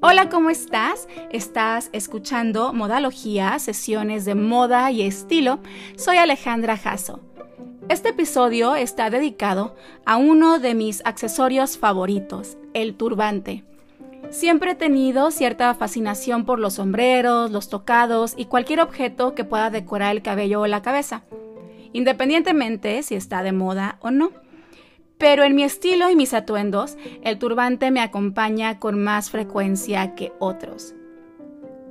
Hola, ¿cómo estás? Estás escuchando Modalogía, sesiones de moda y estilo. Soy Alejandra Jasso. Este episodio está dedicado a uno de mis accesorios favoritos, el turbante. Siempre he tenido cierta fascinación por los sombreros, los tocados y cualquier objeto que pueda decorar el cabello o la cabeza, independientemente si está de moda o no. Pero en mi estilo y mis atuendos, el turbante me acompaña con más frecuencia que otros.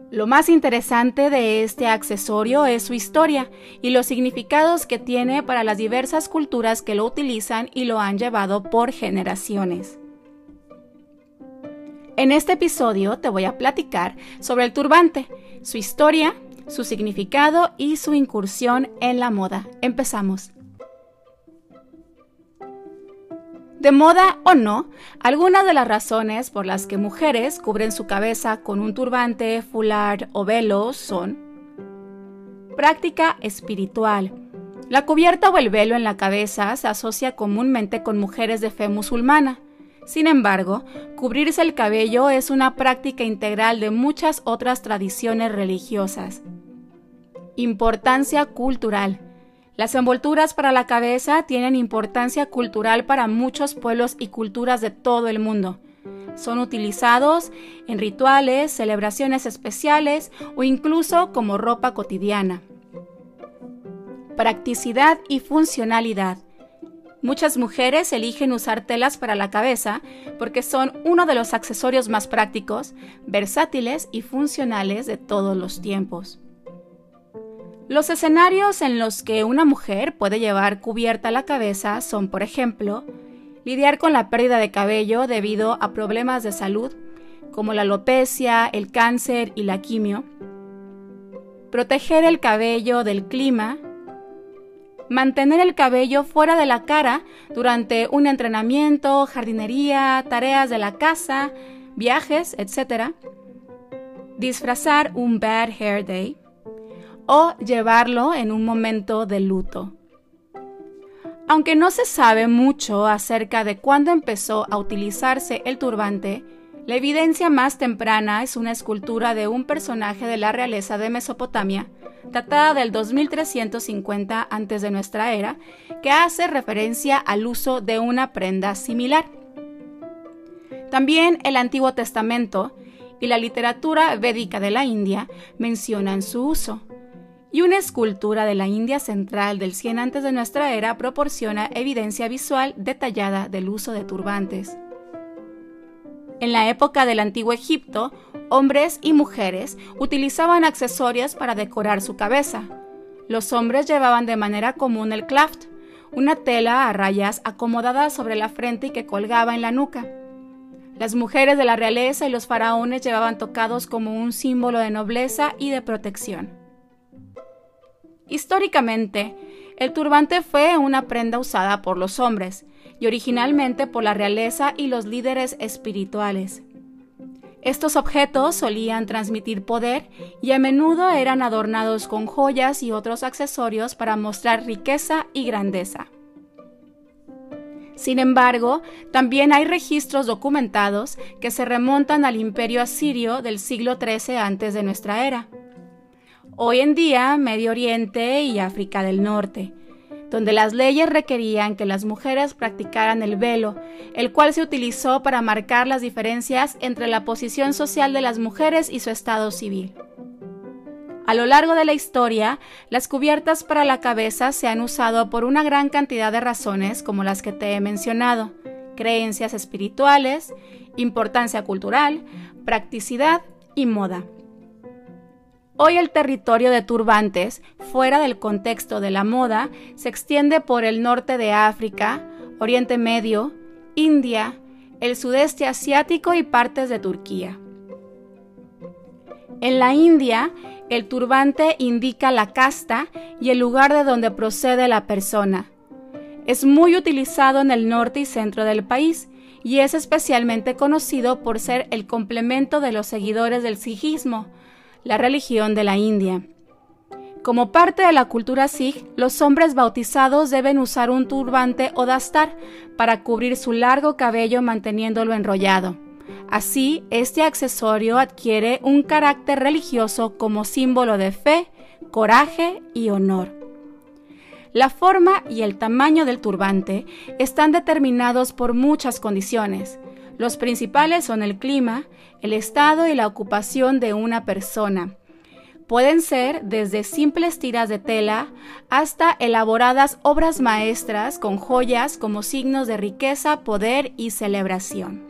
Lo más interesante de este accesorio es su historia y los significados que tiene para las diversas culturas que lo utilizan y lo han llevado por generaciones. En este episodio te voy a platicar sobre el turbante, su historia, su significado y su incursión en la moda. Empezamos. De moda o no, algunas de las razones por las que mujeres cubren su cabeza con un turbante, fular o velo son práctica espiritual. La cubierta o el velo en la cabeza se asocia comúnmente con mujeres de fe musulmana. Sin embargo, cubrirse el cabello es una práctica integral de muchas otras tradiciones religiosas. Importancia cultural. Las envolturas para la cabeza tienen importancia cultural para muchos pueblos y culturas de todo el mundo. Son utilizados en rituales, celebraciones especiales o incluso como ropa cotidiana. Practicidad y funcionalidad. Muchas mujeres eligen usar telas para la cabeza porque son uno de los accesorios más prácticos, versátiles y funcionales de todos los tiempos. Los escenarios en los que una mujer puede llevar cubierta la cabeza son, por ejemplo, lidiar con la pérdida de cabello debido a problemas de salud, como la alopecia, el cáncer y la quimio, proteger el cabello del clima, mantener el cabello fuera de la cara durante un entrenamiento, jardinería, tareas de la casa, viajes, etc., disfrazar un bad hair day, o llevarlo en un momento de luto. Aunque no se sabe mucho acerca de cuándo empezó a utilizarse el turbante, la evidencia más temprana es una escultura de un personaje de la realeza de Mesopotamia, datada del 2350 antes de nuestra era, que hace referencia al uso de una prenda similar. También el Antiguo Testamento y la literatura védica de la India mencionan su uso y una escultura de la India central del 100 antes de nuestra era proporciona evidencia visual detallada del uso de turbantes. En la época del antiguo Egipto, hombres y mujeres utilizaban accesorios para decorar su cabeza. Los hombres llevaban de manera común el claft, una tela a rayas acomodada sobre la frente y que colgaba en la nuca. Las mujeres de la realeza y los faraones llevaban tocados como un símbolo de nobleza y de protección. Históricamente, el turbante fue una prenda usada por los hombres y originalmente por la realeza y los líderes espirituales. Estos objetos solían transmitir poder y a menudo eran adornados con joyas y otros accesorios para mostrar riqueza y grandeza. Sin embargo, también hay registros documentados que se remontan al imperio asirio del siglo XIII antes de nuestra era hoy en día Medio Oriente y África del Norte, donde las leyes requerían que las mujeres practicaran el velo, el cual se utilizó para marcar las diferencias entre la posición social de las mujeres y su estado civil. A lo largo de la historia, las cubiertas para la cabeza se han usado por una gran cantidad de razones como las que te he mencionado, creencias espirituales, importancia cultural, practicidad y moda. Hoy el territorio de turbantes, fuera del contexto de la moda, se extiende por el norte de África, Oriente Medio, India, el sudeste asiático y partes de Turquía. En la India, el turbante indica la casta y el lugar de donde procede la persona. Es muy utilizado en el norte y centro del país y es especialmente conocido por ser el complemento de los seguidores del sijismo, la religión de la India. Como parte de la cultura sikh, los hombres bautizados deben usar un turbante o dastar para cubrir su largo cabello manteniéndolo enrollado. Así, este accesorio adquiere un carácter religioso como símbolo de fe, coraje y honor. La forma y el tamaño del turbante están determinados por muchas condiciones. Los principales son el clima, el estado y la ocupación de una persona. Pueden ser desde simples tiras de tela hasta elaboradas obras maestras con joyas como signos de riqueza, poder y celebración.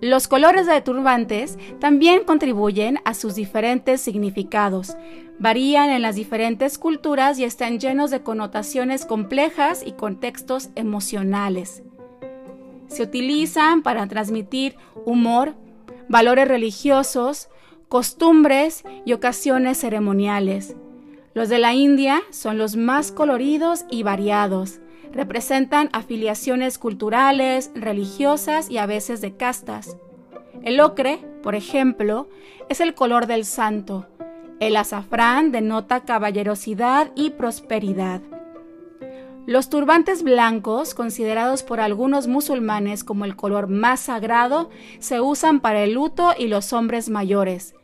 Los colores de turbantes también contribuyen a sus diferentes significados. Varían en las diferentes culturas y están llenos de connotaciones complejas y contextos emocionales. Se utilizan para transmitir humor, valores religiosos, costumbres y ocasiones ceremoniales. Los de la India son los más coloridos y variados representan afiliaciones culturales, religiosas y a veces de castas. El ocre, por ejemplo, es el color del santo. El azafrán denota caballerosidad y prosperidad. Los turbantes blancos, considerados por algunos musulmanes como el color más sagrado, se usan para el luto y los hombres mayores,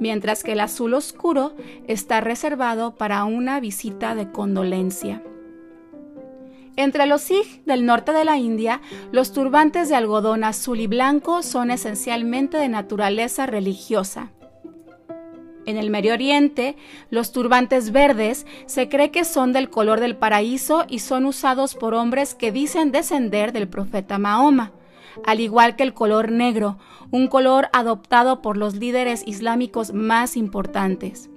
mientras que el azul oscuro está reservado para una visita de condolencia. Entre los Sikh del norte de la India, los turbantes de algodón azul y blanco son esencialmente de naturaleza religiosa. En el Medio Oriente, los turbantes verdes se cree que son del color del paraíso y son usados por hombres que dicen descender del profeta Mahoma, al igual que el color negro, un color adoptado por los líderes islámicos más importantes.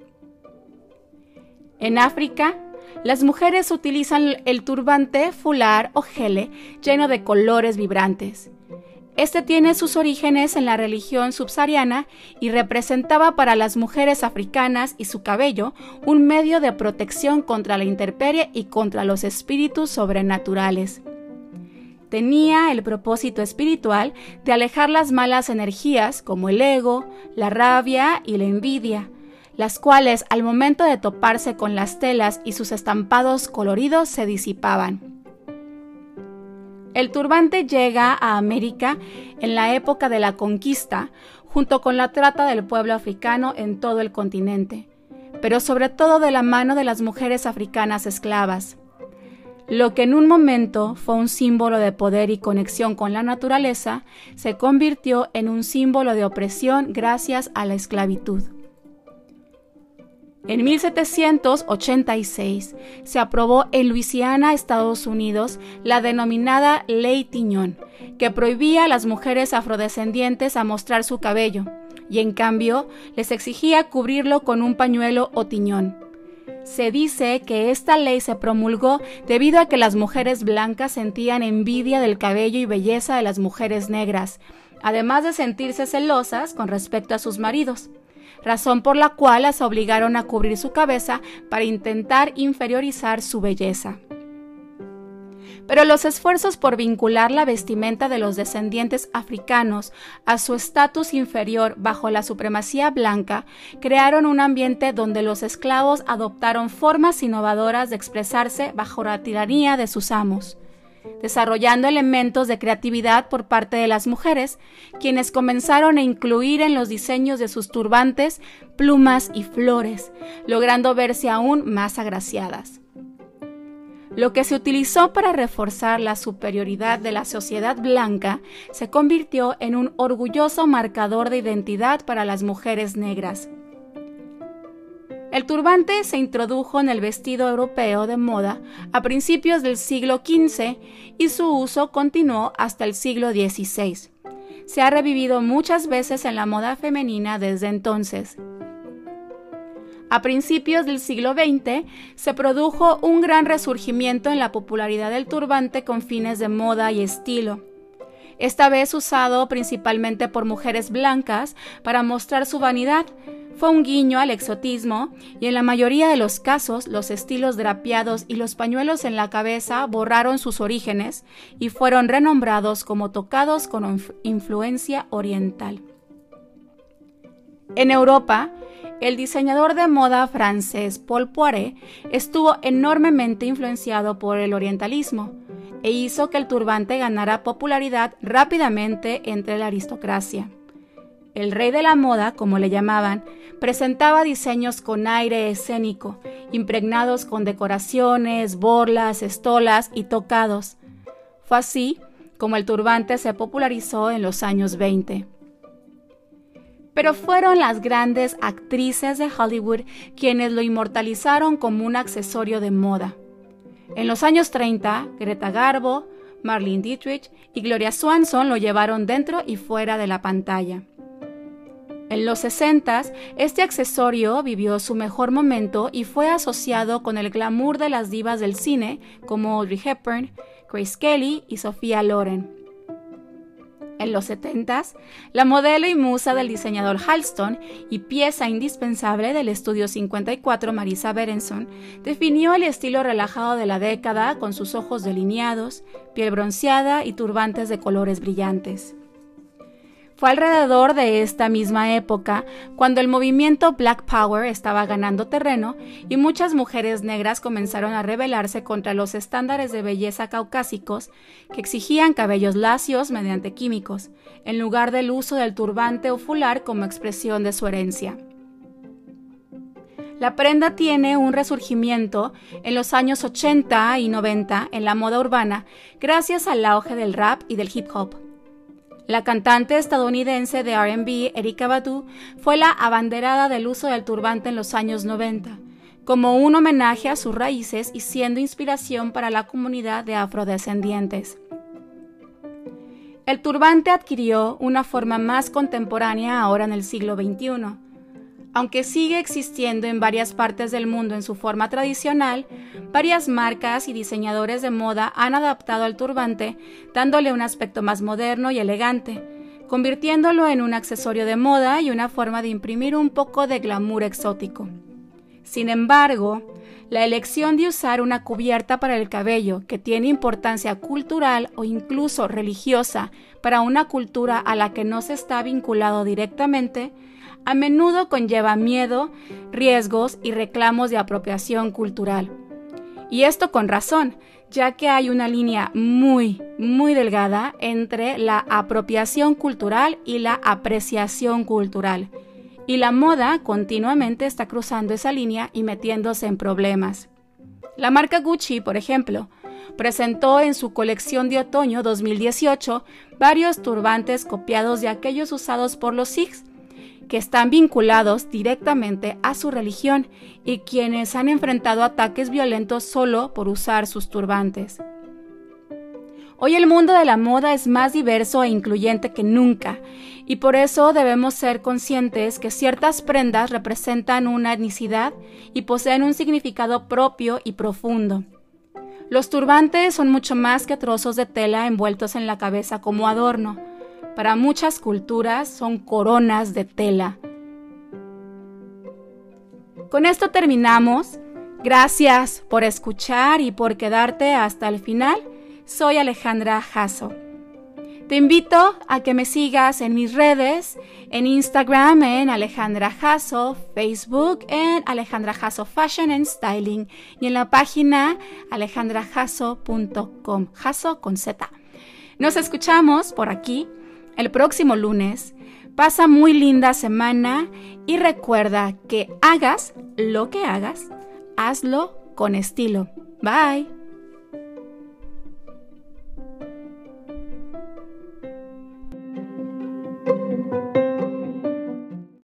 En África, las mujeres utilizan el turbante fular o gele lleno de colores vibrantes. Este tiene sus orígenes en la religión subsahariana y representaba para las mujeres africanas y su cabello un medio de protección contra la intemperie y contra los espíritus sobrenaturales. Tenía el propósito espiritual de alejar las malas energías como el ego, la rabia y la envidia, las cuales al momento de toparse con las telas y sus estampados coloridos se disipaban. El turbante llega a América en la época de la conquista, junto con la trata del pueblo africano en todo el continente, pero sobre todo de la mano de las mujeres africanas esclavas. Lo que en un momento fue un símbolo de poder y conexión con la naturaleza, se convirtió en un símbolo de opresión gracias a la esclavitud. En 1786 se aprobó en Luisiana, Estados Unidos, la denominada Ley Tiñón, que prohibía a las mujeres afrodescendientes a mostrar su cabello, y en cambio les exigía cubrirlo con un pañuelo o tiñón. Se dice que esta ley se promulgó debido a que las mujeres blancas sentían envidia del cabello y belleza de las mujeres negras, además de sentirse celosas con respecto a sus maridos razón por la cual las obligaron a cubrir su cabeza para intentar inferiorizar su belleza. Pero los esfuerzos por vincular la vestimenta de los descendientes africanos a su estatus inferior bajo la supremacía blanca crearon un ambiente donde los esclavos adoptaron formas innovadoras de expresarse bajo la tiranía de sus amos desarrollando elementos de creatividad por parte de las mujeres, quienes comenzaron a incluir en los diseños de sus turbantes plumas y flores, logrando verse aún más agraciadas. Lo que se utilizó para reforzar la superioridad de la sociedad blanca se convirtió en un orgulloso marcador de identidad para las mujeres negras. El turbante se introdujo en el vestido europeo de moda a principios del siglo XV y su uso continuó hasta el siglo XVI. Se ha revivido muchas veces en la moda femenina desde entonces. A principios del siglo XX se produjo un gran resurgimiento en la popularidad del turbante con fines de moda y estilo esta vez usado principalmente por mujeres blancas para mostrar su vanidad, fue un guiño al exotismo y en la mayoría de los casos los estilos drapeados y los pañuelos en la cabeza borraron sus orígenes y fueron renombrados como tocados con influencia oriental. En Europa, el diseñador de moda francés Paul Poiret estuvo enormemente influenciado por el orientalismo, e hizo que el turbante ganara popularidad rápidamente entre la aristocracia. El rey de la moda, como le llamaban, presentaba diseños con aire escénico, impregnados con decoraciones, borlas, estolas y tocados. Fue así como el turbante se popularizó en los años 20. Pero fueron las grandes actrices de Hollywood quienes lo inmortalizaron como un accesorio de moda. En los años 30, Greta Garbo, Marlene Dietrich y Gloria Swanson lo llevaron dentro y fuera de la pantalla. En los 60, este accesorio vivió su mejor momento y fue asociado con el glamour de las divas del cine como Audrey Hepburn, Grace Kelly y Sofía Loren. En los 70, la modelo y musa del diseñador Halston y pieza indispensable del estudio 54 Marisa Berenson definió el estilo relajado de la década con sus ojos delineados, piel bronceada y turbantes de colores brillantes. Fue alrededor de esta misma época cuando el movimiento Black Power estaba ganando terreno y muchas mujeres negras comenzaron a rebelarse contra los estándares de belleza caucásicos que exigían cabellos lacios mediante químicos, en lugar del uso del turbante o fular como expresión de su herencia. La prenda tiene un resurgimiento en los años 80 y 90 en la moda urbana gracias al auge del rap y del hip hop. La cantante estadounidense de RB, Erika Badu, fue la abanderada del uso del turbante en los años 90, como un homenaje a sus raíces y siendo inspiración para la comunidad de afrodescendientes. El turbante adquirió una forma más contemporánea ahora en el siglo XXI aunque sigue existiendo en varias partes del mundo en su forma tradicional, varias marcas y diseñadores de moda han adaptado al turbante dándole un aspecto más moderno y elegante, convirtiéndolo en un accesorio de moda y una forma de imprimir un poco de glamour exótico. Sin embargo, la elección de usar una cubierta para el cabello que tiene importancia cultural o incluso religiosa para una cultura a la que no se está vinculado directamente a menudo conlleva miedo, riesgos y reclamos de apropiación cultural. Y esto con razón, ya que hay una línea muy, muy delgada entre la apropiación cultural y la apreciación cultural. Y la moda continuamente está cruzando esa línea y metiéndose en problemas. La marca Gucci, por ejemplo, presentó en su colección de otoño 2018 varios turbantes copiados de aquellos usados por los Sikhs que están vinculados directamente a su religión y quienes han enfrentado ataques violentos solo por usar sus turbantes. Hoy el mundo de la moda es más diverso e incluyente que nunca, y por eso debemos ser conscientes que ciertas prendas representan una etnicidad y poseen un significado propio y profundo. Los turbantes son mucho más que trozos de tela envueltos en la cabeza como adorno para muchas culturas son coronas de tela. Con esto terminamos. Gracias por escuchar y por quedarte hasta el final. Soy Alejandra Jasso. Te invito a que me sigas en mis redes, en Instagram en Alejandra Jasso, Facebook en Alejandra Jasso Fashion and Styling y en la página alejandrajasso.com, Jasso con Z. Nos escuchamos por aquí el próximo lunes. Pasa muy linda semana y recuerda que hagas lo que hagas, hazlo con estilo. Bye.